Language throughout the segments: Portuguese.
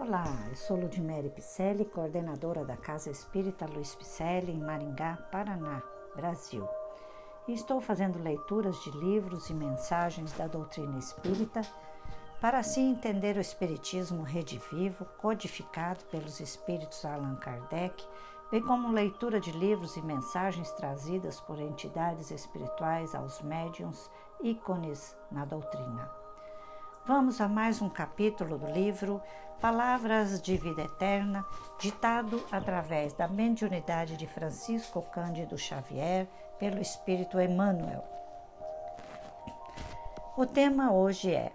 Olá, eu sou Ludmere Picelli, coordenadora da Casa Espírita Luiz Picelli, em Maringá, Paraná, Brasil. E estou fazendo leituras de livros e mensagens da doutrina espírita para assim entender o Espiritismo redivivo, codificado pelos espíritos Allan Kardec, bem como leitura de livros e mensagens trazidas por entidades espirituais aos médiums, ícones na doutrina. Vamos a mais um capítulo do livro Palavras de Vida Eterna, ditado através da mediunidade de Francisco Cândido Xavier pelo Espírito Emmanuel. O tema hoje é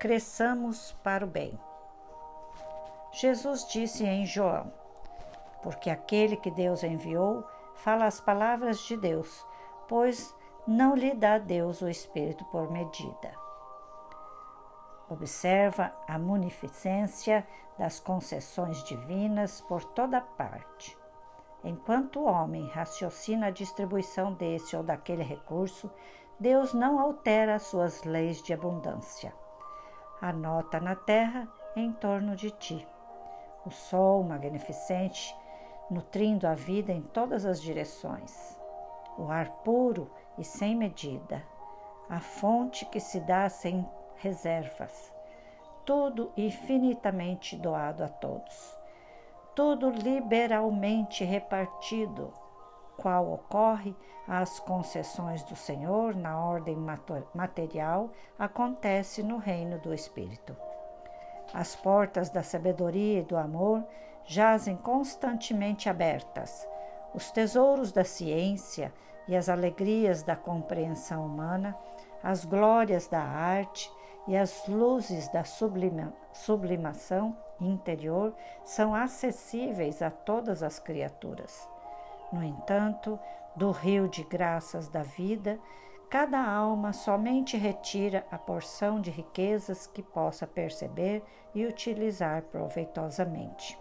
Cresçamos para o Bem. Jesus disse em João: Porque aquele que Deus enviou fala as palavras de Deus, pois não lhe dá Deus o Espírito por medida. Observa a munificência das concessões divinas por toda parte. Enquanto o homem raciocina a distribuição desse ou daquele recurso, Deus não altera suas leis de abundância. Anota na terra em torno de ti. O sol magnificente, nutrindo a vida em todas as direções. O ar puro e sem medida. A fonte que se dá sem reservas, tudo infinitamente doado a todos, tudo liberalmente repartido, qual ocorre às concessões do Senhor na ordem material, acontece no reino do Espírito. As portas da sabedoria e do amor jazem constantemente abertas. Os tesouros da ciência e as alegrias da compreensão humana, as glórias da arte e as luzes da sublima, sublimação interior são acessíveis a todas as criaturas. No entanto, do rio de graças da vida, cada alma somente retira a porção de riquezas que possa perceber e utilizar proveitosamente.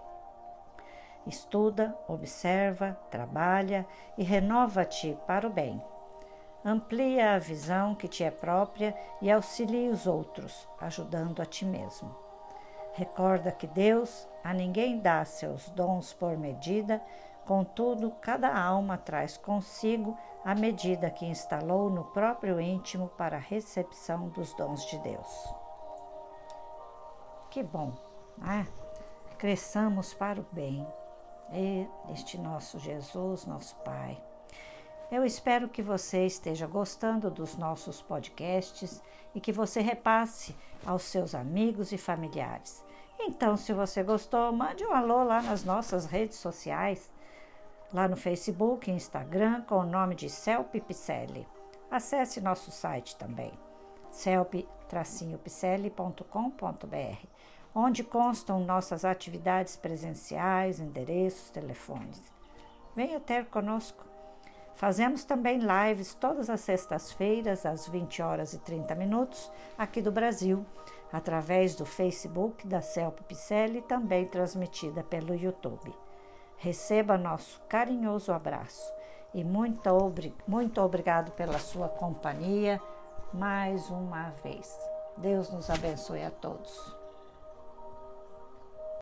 Estuda, observa, trabalha e renova-te para o bem Amplia a visão que te é própria e auxilie os outros, ajudando a ti mesmo. Recorda que Deus a ninguém dá seus dons por medida, contudo, cada alma traz consigo a medida que instalou no próprio íntimo para a recepção dos dons de Deus. Que bom, né? Cresçamos para o bem. E este nosso Jesus, nosso Pai. Eu espero que você esteja gostando dos nossos podcasts e que você repasse aos seus amigos e familiares. Então, se você gostou, mande um alô lá nas nossas redes sociais, lá no Facebook e Instagram, com o nome de Celp Picelli. Acesse nosso site também, celp-picelli.com.br, onde constam nossas atividades presenciais, endereços, telefones. Venha ter conosco. Fazemos também lives todas as sextas-feiras, às 20 horas e 30 minutos, aqui do Brasil, através do Facebook da Celpo Picelli, também transmitida pelo YouTube. Receba nosso carinhoso abraço e muito, obri muito obrigado pela sua companhia mais uma vez. Deus nos abençoe a todos.